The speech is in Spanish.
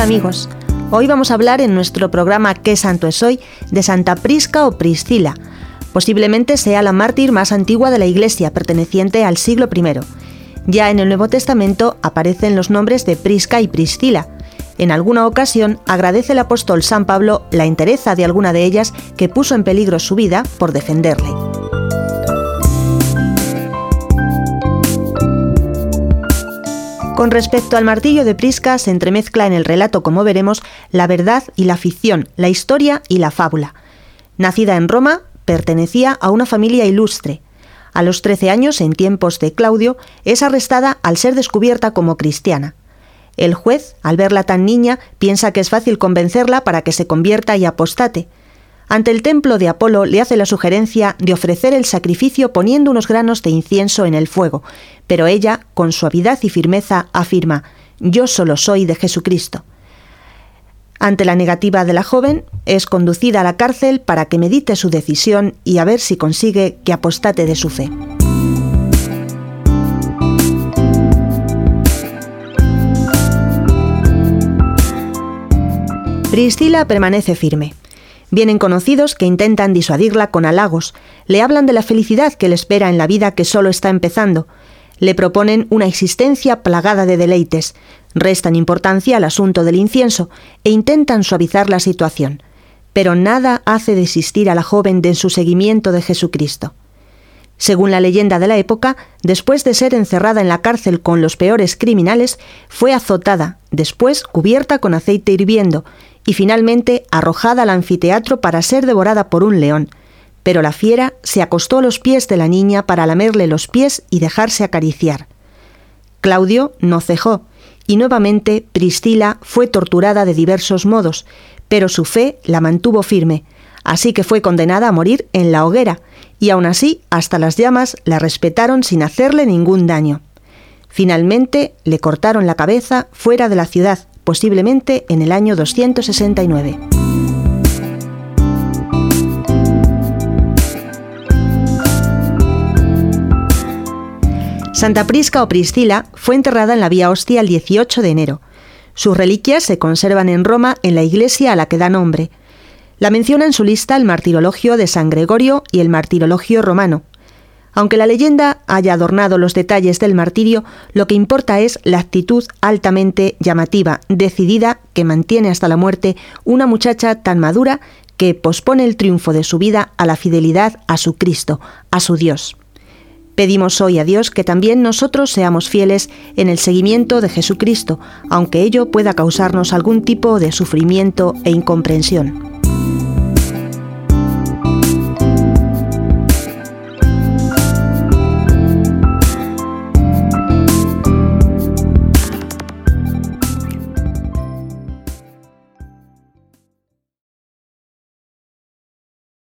amigos. Hoy vamos a hablar en nuestro programa ¿Qué santo es hoy? de Santa Prisca o Priscila. Posiblemente sea la mártir más antigua de la Iglesia, perteneciente al siglo I. Ya en el Nuevo Testamento aparecen los nombres de Prisca y Priscila. En alguna ocasión agradece el apóstol San Pablo la entereza de alguna de ellas que puso en peligro su vida por defenderle. Con respecto al martillo de Prisca se entremezcla en el relato, como veremos, la verdad y la ficción, la historia y la fábula. Nacida en Roma, pertenecía a una familia ilustre. A los 13 años, en tiempos de Claudio, es arrestada al ser descubierta como cristiana. El juez, al verla tan niña, piensa que es fácil convencerla para que se convierta y apostate. Ante el templo de Apolo le hace la sugerencia de ofrecer el sacrificio poniendo unos granos de incienso en el fuego, pero ella, con suavidad y firmeza, afirma, Yo solo soy de Jesucristo. Ante la negativa de la joven, es conducida a la cárcel para que medite su decisión y a ver si consigue que apostate de su fe. Priscila permanece firme. Vienen conocidos que intentan disuadirla con halagos, le hablan de la felicidad que le espera en la vida que solo está empezando, le proponen una existencia plagada de deleites, restan importancia al asunto del incienso e intentan suavizar la situación, pero nada hace desistir a la joven de su seguimiento de Jesucristo. Según la leyenda de la época, después de ser encerrada en la cárcel con los peores criminales, fue azotada, después cubierta con aceite hirviendo y finalmente arrojada al anfiteatro para ser devorada por un león. Pero la fiera se acostó a los pies de la niña para lamerle los pies y dejarse acariciar. Claudio no cejó, y nuevamente Priscila fue torturada de diversos modos, pero su fe la mantuvo firme, así que fue condenada a morir en la hoguera, y aun así hasta las llamas la respetaron sin hacerle ningún daño. Finalmente le cortaron la cabeza fuera de la ciudad, posiblemente en el año 269. Santa Prisca o Priscila fue enterrada en la Vía Hostia el 18 de enero. Sus reliquias se conservan en Roma en la iglesia a la que da nombre. La menciona en su lista el Martirologio de San Gregorio y el Martirologio romano. Aunque la leyenda haya adornado los detalles del martirio, lo que importa es la actitud altamente llamativa, decidida, que mantiene hasta la muerte una muchacha tan madura que pospone el triunfo de su vida a la fidelidad a su Cristo, a su Dios. Pedimos hoy a Dios que también nosotros seamos fieles en el seguimiento de Jesucristo, aunque ello pueda causarnos algún tipo de sufrimiento e incomprensión.